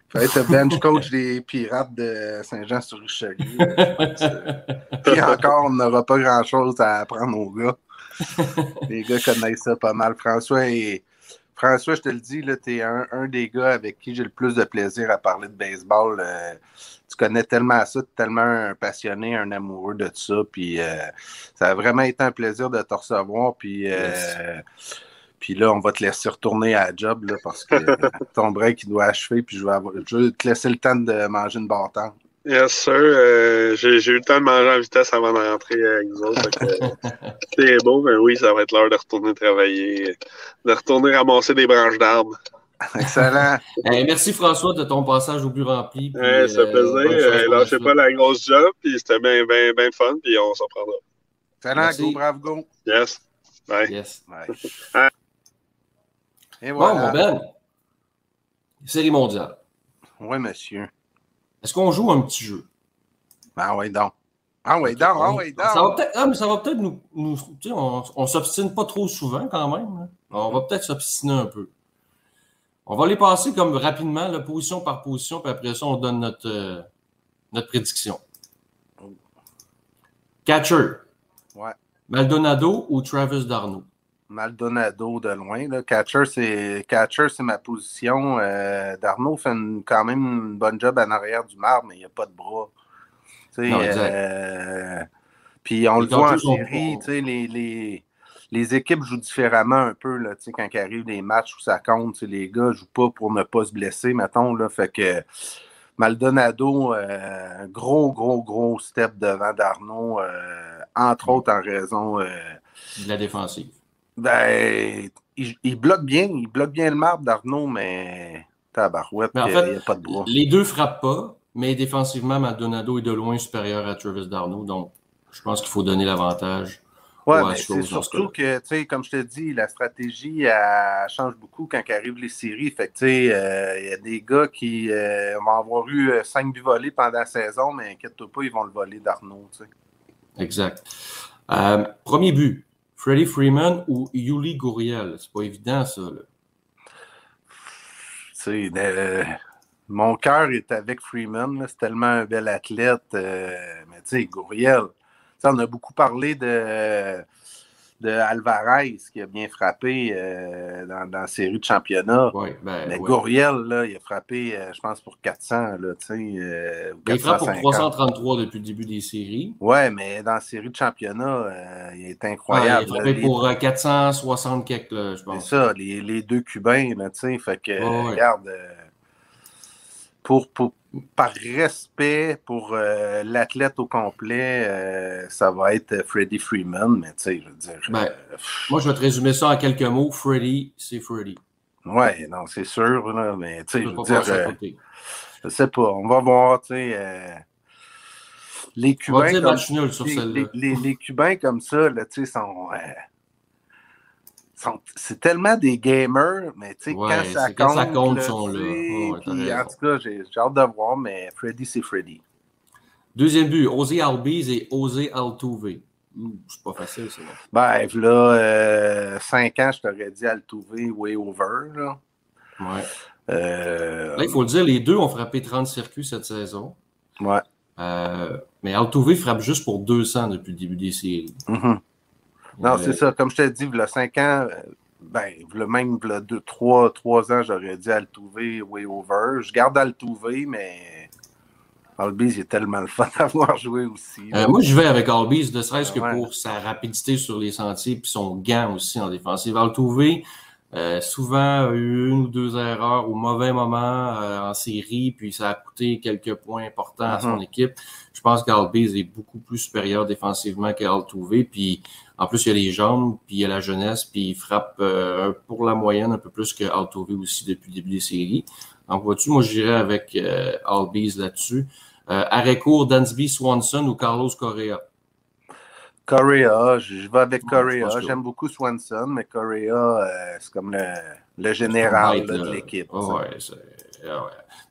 faut être bench coach des Pirates de Saint-Jean-sur-Richelieu. Puis encore, on n'aura pas grand-chose à apprendre aux gars. Les gars connaissent ça pas mal. François, et... François je te le dis, tu es un, des gars avec qui j'ai le plus de plaisir à parler de baseball. Euh, tu connais tellement ça, tu es tellement un passionné, un amoureux de ça. Puis euh, ça a vraiment été un plaisir de te recevoir. Puis. Euh, puis là, on va te laisser retourner à la job là, parce que ton break il doit achever. Puis je vais, je vais te laisser le temps de manger une bâton. Yes, sir. Euh, j'ai, eu le temps de manger en vitesse avant de rentrer avec vous autres. c'est beau, mais oui, ça va être l'heure de retourner travailler, de retourner ramasser des branches d'arbres. Excellent. merci François de ton passage au but rempli. Puis, ouais, ça. Euh, lâchez pas la grosse job, puis c'était bien, bien, bien fun, puis on s'en prendra. Excellent, go, bravo, go. Yes. Bye. Yes. Bye. Et voilà. Bon, mon Ben, série mondiale. Oui, monsieur. Est-ce qu'on joue un petit jeu? Ah oui, donc. Ah oui, donc, ah oui, donc. Ça va peut-être ah, ça va peut nous. nous on ne s'obstine pas trop souvent quand même. Hein. On va peut-être s'obstiner un peu. On va les passer comme rapidement, là, position par position, puis après ça, on donne notre, euh, notre prédiction. Catcher. Ouais. Maldonado ou Travis Darno? Maldonado de loin. Là. Catcher, c'est catcher, c'est ma position. Euh, Darno fait quand même une bonne job en arrière du marbre, mais il n'y a pas de bras. Euh, puis on le voit en série, les, les, les, équipes jouent différemment un peu là, quand il arrive des matchs où ça compte. Les gars ne jouent pas pour ne pas se blesser, mettons. Là, fait que Maldonado, euh, gros, gros, gros step devant Darno, entre autres en raison de la défensive. Ben, il, bloque bien, il bloque bien le marbre d'Arnaud, mais tabarouette, il n'y a pas de bras. Les deux frappent pas, mais défensivement, Maldonado est de loin supérieur à Travis Darno, donc je pense qu'il faut donner l'avantage. Oui, mais c'est surtout que, tu sais, comme je te dis, la stratégie, elle change beaucoup quand arrivent les séries. Fait que, tu sais, euh, il y a des gars qui euh, vont avoir eu euh, cinq buts volés pendant la saison, mais inquiète-toi pas, ils vont le voler d'Arnaud, tu sais. Exact. premier but, Freddie Freeman ou Yuli Gurriel? C'est pas évident, ça. Tu sais, mon cœur est avec Freeman. C'est tellement un bel athlète. Euh, mais tu sais, Gurriel. On a beaucoup parlé de de Alvarez qui a bien frappé euh, dans, dans, la série de championnat. Ben, mais Gouriel, là, il a frappé, euh, je pense, pour 400. Là, euh, il frappe pour 333 depuis le début des séries. Oui, mais dans la série de championnat, il est incroyable. il a frappé pour 460 quelques, je pense. C'est ça, les, les, deux Cubains, là, fait que, regarde pour, par respect pour euh, l'athlète au complet, euh, ça va être Freddie Freeman, mais tu sais, je veux dire. Ben, moi, je vais te résumer ça en quelques mots. Freddie, c'est Freddie. Ouais, non, c'est sûr, là, mais tu sais, je veux dire. je sais pas, on va voir, tu sais. les Cubains. Comme, les, les, les, Cubains comme ça, là, tu sais, sont c'est tellement des gamers, mais tu sais, quand, ça compte, quand ça compte, ils sont là. en tout cas, j'ai hâte de voir, mais Freddy, c'est Freddy. Deuxième but, Osé Albiz et Osé Altuve. C'est pas facile, ça. Ben, là, euh, cinq ans, je t'aurais dit Altuve way over. Là. Ouais. Euh, là, il faut le dire, les deux ont frappé 30 circuits cette saison. Ouais. Euh, mais Altuve frappe juste pour 200 depuis le début des séries. Mm-hmm. Non, c'est ça. Comme je t'ai dit, il y a cinq ans, euh, ben, le même, il y a deux, trois, trois ans, j'aurais dit Altuve, way over. Je garde Altuve, mais Albiz, il est tellement le fun d'avoir joué aussi. Euh, moi, je vais avec Albiz, ne serait-ce que pour sa rapidité sur les sentiers et son gant aussi en défensive. Altuve, euh, souvent une ou deux erreurs au mauvais moment en série, puis ça a coûté quelques points importants à son mm-hmm. équipe. Je pense qu'Albiz est beaucoup plus supérieur défensivement qu'Altuve, puis en plus, il y a les jambes, puis il y a la jeunesse, puis il frappe euh, pour la moyenne un peu plus que aussi depuis le début des séries. Donc, vois-tu, moi, j'irais avec euh, Albies là-dessus. Euh, arrêt court, Dansby Swanson ou Carlos Correa? Correa, je vais avec Correa. J'aime beaucoup Swanson, mais Correa, euh, c'est comme le, le général de l'équipe. ouais,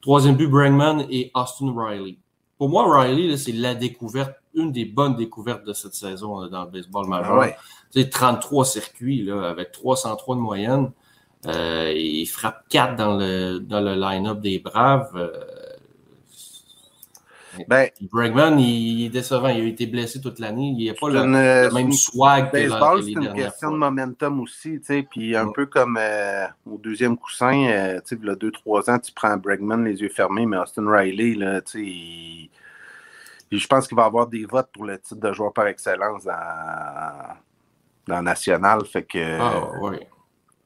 Troisième but, Bregman et Austin Riley. Pour moi, Riley, c'est la découverte une des bonnes découvertes de cette saison dans le baseball majeur. Ouais. 33 circuits là, avec 303 de moyenne. Euh, il frappe 4 dans le, dans le line-up des Braves. Euh, ben, Bregman, il, est décevant. Il a été blessé toute l'année. Il n'a pas le, même swag que, c'est une question de momentum aussi. Puis un peu comme euh, au deuxième coussin, euh, il y a 2-3 ans, tu prends Bregman les yeux fermés, mais Austin Riley, là, il je pense qu'il va y avoir des votes pour le titre de joueur par excellence dans, dans National. Fait que. Ah.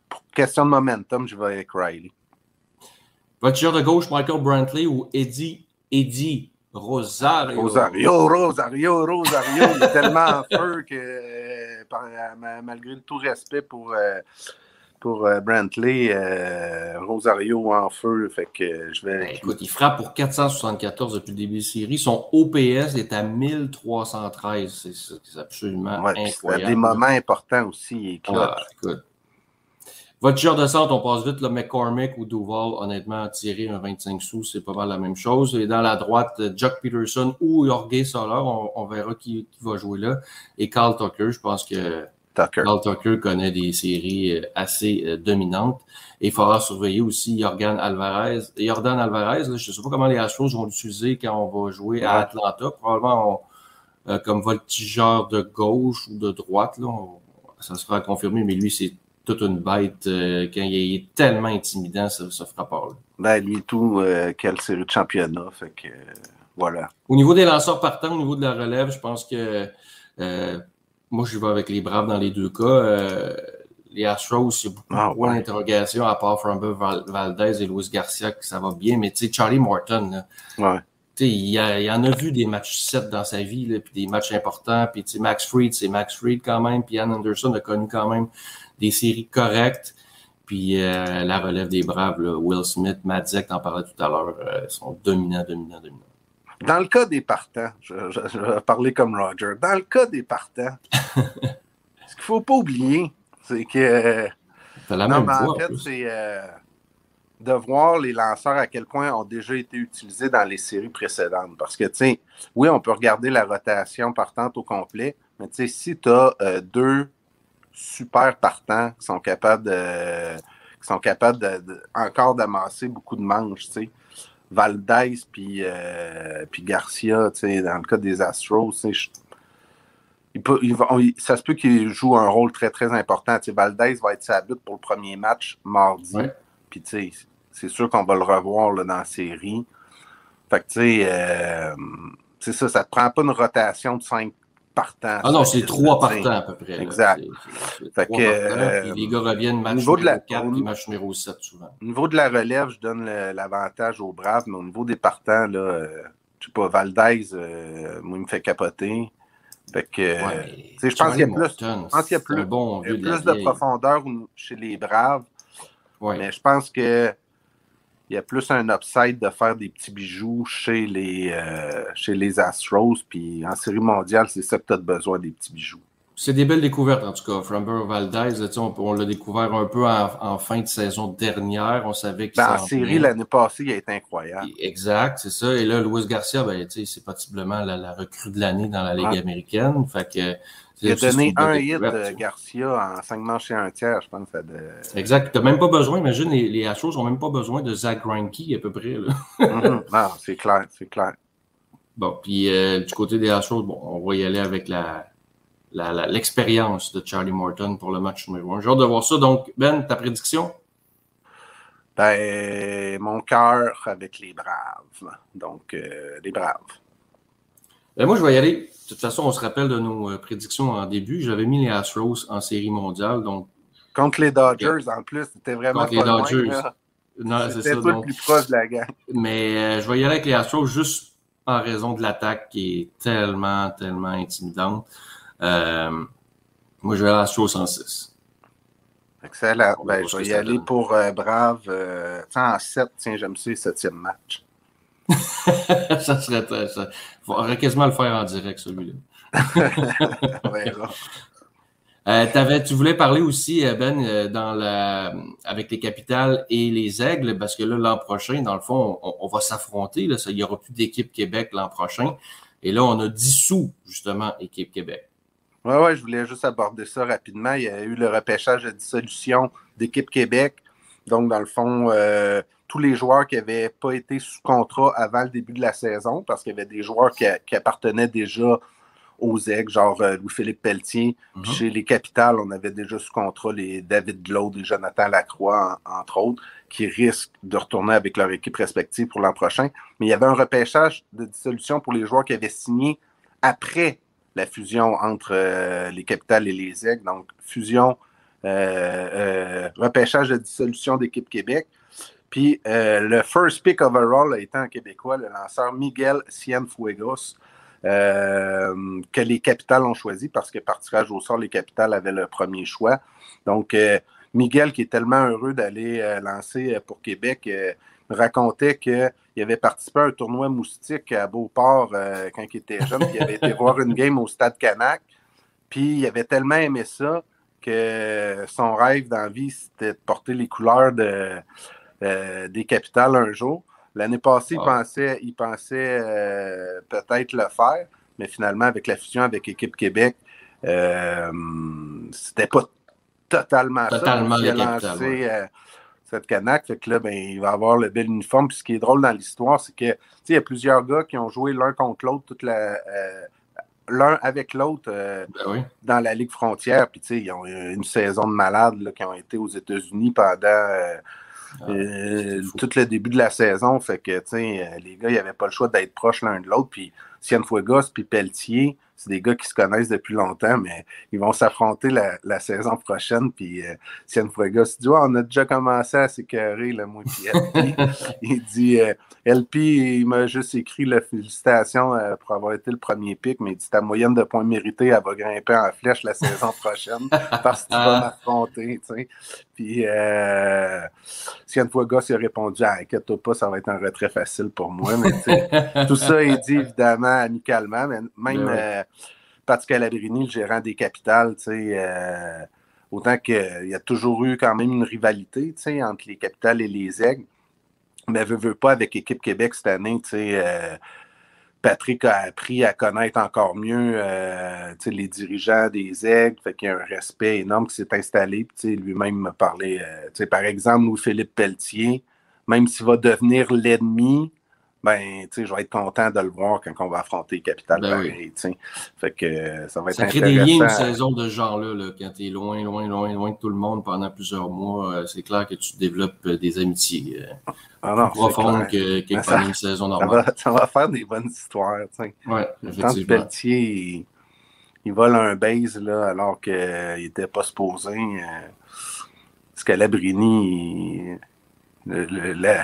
Pour question de momentum, je vais avec Riley. Voiture de gauche, Michael Brantley ou Eddie, Eddie Rosario. Rosario, Rosario, Rosario. il est tellement en feu que, euh, malgré tout respect pour. Euh, pour euh, Brantley, Rosario en feu. Fait que je vais. Ben, écoute, il frappe pour 474 depuis le début de série. Son OPS est à 1313. C'est absolument incroyable. des moments importants aussi. Ah, écoute. Votre de centre, on passe vite, le McCormick ou Duval, honnêtement, tirer un 25 sous, c'est pas mal la même chose. Et dans la droite, Chuck Peterson ou Jorge Soler, on, verra qui, qui, va jouer là. Et Carl Tucker, je pense que Tucker. Carl Tucker connaît des séries euh, assez euh, dominantes. Et il faudra surveiller aussi Jordan Alvarez. Jordan Alvarez, je ne sais pas comment les Astros vont l'utiliser quand on va jouer à Atlanta. Probablement euh, comme voltigeur de gauche ou de droite. Là, ça sera confirmé, mais lui, c'est toute une bête. quand il est tellement intimidant, ça, ça fera pas. Ben, lui, tout, quelle série de championnat. Fait que, voilà. Au niveau des lanceurs partants, au niveau de la relève, je pense que moi, je vais avec les Braves dans les deux cas. Euh, les Astros, il y a beaucoup ah, de d'interrogation à part Framber Valdez et Luis Garcia que ça va bien. Mais tu sais, Charlie Morton, ouais. il, il en a vu des matchs 7 dans sa vie, là, puis des matchs importants. Puis Max Fried, c'est Max Fried quand même. Puis Ann Anderson a connu quand même des séries correctes. Puis euh, la relève des Braves, Will Smith, Matt Zek, t'en parlais tout à l'heure, euh, sont dominants, dominants, dominants. Dans le cas des partants, je, vais parler comme Roger. Dans le cas des partants, ce qu'il ne faut pas oublier, c'est que. La non, mais en fait, c'est euh, de voir les lanceurs à quel point ont déjà été utilisés dans les séries précédentes. Parce que, tu sais, oui, on peut regarder la rotation partante au complet, mais tu sais, si tu as deux super partants qui sont capables de. qui sont capables de, encore d'amasser beaucoup de manches, tu sais Valdez puis, euh, Garcia, dans le cas des Astros, il peut, il ça se peut qu'il joue un rôle très, très important. Valdez va être sa but pour le premier match mardi. Puis c'est sûr qu'on va le revoir là, dans la série. Fait que tu sais, euh, ça, ça te prend pas une rotation de cinq partants. Ah non, c'est trois partants à peu près. Exact. fait que, euh, les gars reviennent match numéro la, 4 et match numéro 7 souvent. Au niveau de la relève, je donne l'avantage aux Braves, mais au niveau des partants, là, euh, je sais pas, Valdez, euh, moi, il me fait capoter. Fait que, ouais, je pense qu'il y a plus, je pense qu'il y a plus, bon plus de, profondeur chez les Braves. Ouais. Mais je pense que il y a plus un upside de faire des petits bijoux chez les, euh, chez les Astros. Puis en série mondiale, c'est ça que tu as besoin, des petits bijoux. C'est des belles découvertes, en tout cas. Framber Valdez, on, on l'a découvert un peu en, fin de saison dernière. On savait que ben, En série, l'année passée, il a été incroyable. Exact, c'est ça. Et là, Luis Garcia, ben, c'est possiblement la, la, recrue de l'année dans la Ligue américaine. Fait que il a donné un hit de Garcia en cinq manches et un tiers, je pense. De... Exact. Tu n'as même pas besoin, imagine, les, les Astros n'ont même pas besoin de Zach Greinke à peu près. mm Non, c'est clair, c'est clair. Bon, puis euh, du côté des Astros, bon, on va y aller avec la, l'expérience de Charlie Morton pour le match numéro un. J'ai hâte de voir ça. Donc, Ben, ta prédiction? Ben, mon cœur avec les Braves. Donc, euh, les Braves. Ben, moi, je vais y aller. De toute façon, on se rappelle de nos euh, prédictions en début. J'avais mis les Astros en série mondiale. Donc... Contre les Dodgers, en plus. C'était vraiment Contre les Dodgers. non, c'est ça. Donc... le plus proche de la gamme. Mais euh, je vais y aller avec les Astros juste en raison de l'attaque qui est tellement, tellement intimidante. Euh, moi, je vais aller à Astros en 6. Excellent. Ben, je vais y aller pour Brave. en 7, tiens, j'aime ça, le septième match. ça serait. Ça, faudrait quasiment le faire en direct, celui-là. euh, tu voulais parler aussi, euh, Ben, euh, dans la, avec les capitales et les aigles, parce que là, l'an prochain, dans le fond, on, va s'affronter. Il n'y aura plus d'équipe Québec l'an prochain. Et là, on a dissous, justement, équipe Québec. Oui, oui, je voulais juste aborder ça rapidement. Il y a eu le repêchage de dissolution d'équipe Québec. Donc, dans le fond, euh, tous les joueurs qui n'avaient pas été sous contrat avant le début de la saison, parce qu'il y avait des joueurs qui, appartenaient déjà aux aigles, genre euh, Louis-Philippe Pelletier. Mhm. Chez les Capitales, on avait déjà sous contrat les David Glaude et Jonathan Lacroix, entre autres, qui risquent de retourner avec leur équipe respective pour l'an prochain. Mais il y avait un repêchage de dissolution pour les joueurs qui avaient signé après la fusion entre euh, les Capitales et les aigles. Donc, fusion, euh, repêchage de dissolution d'équipe Québec. Puis euh, le first pick overall a été en québécois, le lanceur Miguel Cienfuegos, euh, que les capitales ont choisi parce que par tirage au sort, les capitales avaient le premier choix. Donc, euh, Miguel, qui est tellement heureux d'aller lancer pour Québec, racontait qu'il avait participé à un tournoi moustique à Beauport quand il était jeune, puis il avait été voir une game au Stade Canac. Puis il avait tellement aimé ça que son rêve dans vie, c'était de porter les couleurs de, euh, des capitales un jour. L'année passée, il pensait, il pensait euh, peut-être le faire, mais finalement, avec la fusion avec Équipe Québec, euh, c'était pas totalement, totalement ça. Il a lancé cette canaque. Fait que là, ben, il va avoir le bel uniforme. Puis ce qui est drôle dans l'histoire, c'est que il y a plusieurs gars qui ont joué l'un contre l'autre toute la. l'un avec l'autre ben dans la Ligue frontière. Puis, ils ont eu une saison de malades qui ont été aux États-Unis pendant ah, euh, tout le début de la saison, fait que, tu sais, euh, les gars, ils n'avaient pas le choix d'être proches l'un de l'autre. Puis Cienfuegos puis Pelletier, c'est des gars qui se connaissent depuis longtemps, mais ils vont s'affronter la, saison prochaine. Puis euh, Cienfuegos dit On a déjà commencé à s'écœurer, le moi, puis LP. il dit euh, LP, il m'a juste écrit la félicitation euh, pour avoir été le premier pic, mais il dit Ta moyenne de points mérités, elle va grimper en flèche la saison prochaine parce que tu vas m'affronter. Puis euh, Cienfuegos il a répondu ah, Inquiète-toi pas, ça va être un retrait facile pour moi. Mais tout ça est dit évidemment amicalement, mais même. Ben euh, Patrick Alabrini, le gérant des capitales, euh, autant qu'il y a toujours eu quand même une rivalité entre les capitales et les aigles. Mais veut, veut pas avec Équipe Québec cette année, euh, Patrick a appris à connaître encore mieux euh, les dirigeants des aigles, fait qu'il y a un respect énorme qui s'est installé. Lui-même m'a parlé, par exemple, Louis-Philippe Pelletier, même s'il va devenir l'ennemi, ben, tu sais, je vais être content de le voir quand on va affronter Capital ben pareil, Fait que euh, ça va être Ça crée des liens une saison de ce genre-là, là, quand tu es loin, loin, loin, loin de tout le monde pendant plusieurs mois. Euh, c'est clair que tu développes euh, des amitiés ah non, plus profondes que, que pendant une saison normale. Ça va, ça va, faire des bonnes histoires, tu. Ouais, effectivement. Pelletier, il vole un base là, alors qu'il n'était pas supposé. Scalabrini, le, le,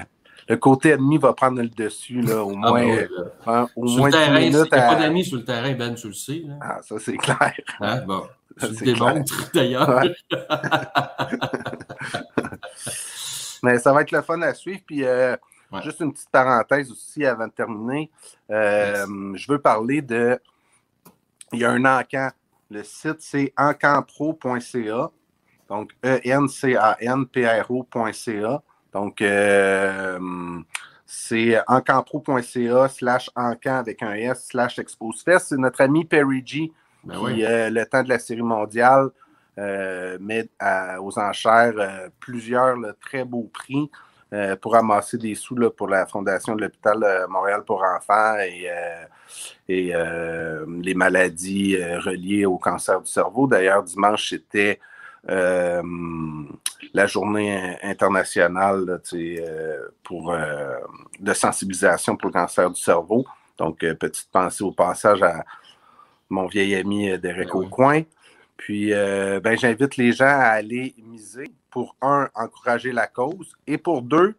le, côté ennemi va prendre le dessus, là, au ah, moins. Ben hein, au moins le terrain, minutes pas d'amis sur le terrain, Ben, tu le sais. Là. Ah, ça, c'est clair. Hein? Bon. Tu le démontres, d'ailleurs. Mais ça va être le fun à suivre. Puis, euh, juste une petite parenthèse aussi avant de terminer. Euh, je veux parler de. Il y a un encan. Le site, c'est encanpro.ca. Donc, E-N-C-A-N-P-R-O.ca. Donc, euh, c'est encampro.ca slash encan avec un S slash exposefest. C'est notre ami Perry G ben qui, euh, le temps de la série mondiale, euh, met aux enchères plusieurs très beaux prix pour amasser des sous pour la fondation de l'hôpital Montréal pour enfants et, et les maladies reliées au cancer du cerveau. D'ailleurs, dimanche, c'était euh, la journée internationale euh, pour, euh, de sensibilisation pour le cancer du cerveau. Donc, petite pensée au passage à mon vieil ami Derek ben Aucoin. Puis, ben, j'invite les gens à aller miser pour, un, encourager la cause et pour deux,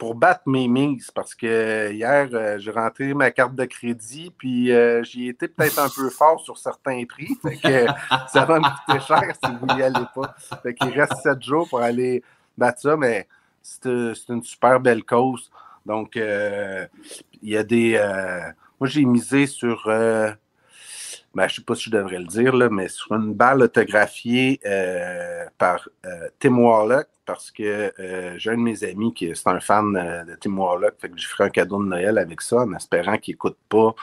pour battre mes mises parce que hier, euh, j'ai rentré ma carte de crédit, puis euh, j'y étais peut-être un peu fort sur certains prix. Ça va me coûter cher si vous n'y allez pas. Fait qu'il reste sept jours pour aller battre ça, mais c'est une super belle cause. Donc, euh, il y a des. moi, j'ai misé sur. Ben, je ne sais pas si je devrais le dire, là, mais sur une balle autographiée par Tim Warlock, parce que euh, j'ai un de mes amis qui est un fan euh, de Tim Warlock, fait que je ferai un cadeau de Noël avec ça, en espérant qu'il n'écoute pas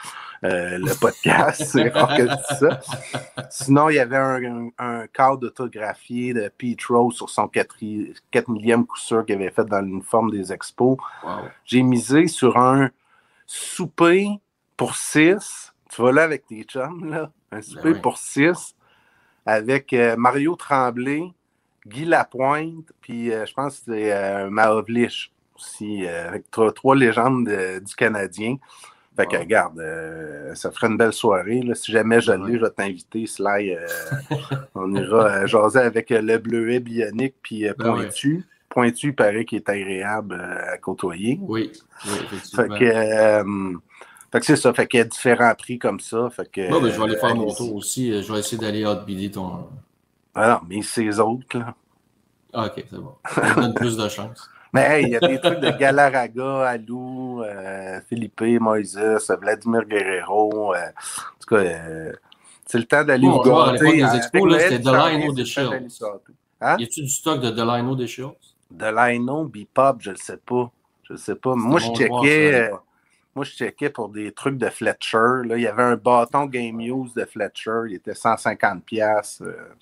euh, le podcast. C'est rare que je dis ça. Sinon, il y avait un, un, cadre d'autographié de Pete Rose sur son 4, millième coup sûr qu'il avait fait dans l'uniforme des expos. J'ai misé sur un souper pour six. Tu vas là avec tes chums, là. Un ben souper pour six avec Mario Tremblay, Guy Lapointe, puis euh, je pense que c'est euh, Maovlich aussi, euh, avec trois, légendes du Canadien. Fait que regarde, ça ferait une belle soirée. Là. Si jamais je l'ai, je vais t'inviter, Sly. on ira jaser avec le bleuet bionique puis ben Pointu. Pointu, il paraît qu'il est agréable à côtoyer. Oui, oui effectivement. Fait que, fait que c'est ça, fait qu'il y a différents prix comme ça. Fait que, ben, je vais aller faire mon tour aussi. Je vais essayer d'aller outbider ton, ah non, mais ces autres, là. Ah, ok, c'est bon. Ça donne plus de chance. Mais il y a des trucs de Galaraga, Alou, euh, Philippe, Moïse, Vladimir Guerrero. Euh, en tout cas, euh, c'est le temps d'aller bon, voir. À l'époque des expos, c'était Delino des Shields. Hein? Y a-tu du stock de Delino des Shields? Delino, Bipop, je ne sais pas. Je ne sais pas. Moi, je checkais. Moi, je checkais pour des trucs de Fletcher. Là, il y avait un bâton Game Use de Fletcher. Il était 150$. pièces. Euh,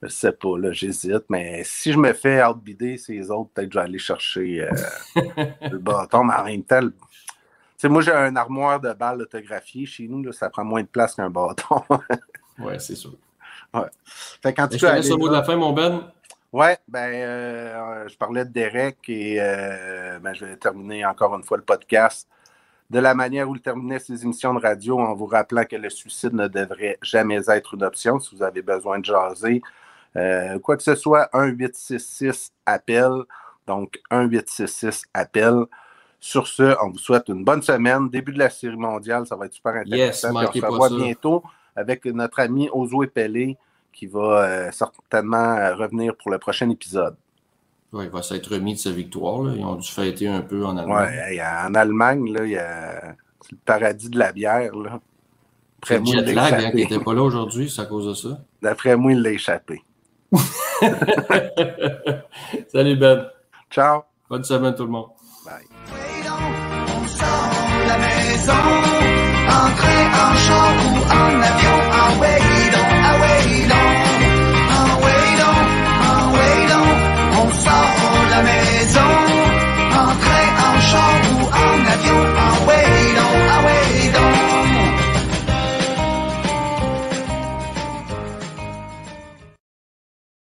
je sais pas, là, j'hésite. Mais si je me fais outbider ces autres, peut-être que je vais aller chercher euh, le bâton. Mais en même temps, moi, j'ai un armoire de balles autographiées chez nous. Là, ça prend moins de place qu'un bâton. oui, c'est sûr. Ouais. Fait quand tu je laisse le mot de la fin, mon Ben. Oui, ben, euh, je parlais de Derek et ben, je vais terminer encore une fois le podcast de la manière où il terminait ses émissions de radio en vous rappelant que le suicide ne devrait jamais être une option si vous avez besoin de jaser. Euh, quoi que ce soit, 1-866 appel. Donc, 1-866 appel. Sur ce, on vous souhaite une bonne semaine. Début de la série mondiale, ça va être super intéressant. Yes, on se revoit bientôt avec notre ami Ozo Pelé qui va euh, certainement revenir pour le prochain épisode. Oui, il va s'être remis de sa victoire. Ils ont dû fêter un peu en Allemagne. Oui, en Allemagne, là, il y a le paradis de la bière. Là. Après moi, jet lag hein, qui n'était pas là aujourd'hui, c'est à cause de ça. D'après moi, il l'a échappé. Salut Ben. Ciao. Bonne semaine tout le monde. Bye. la maison, train, en char ou en avion, en way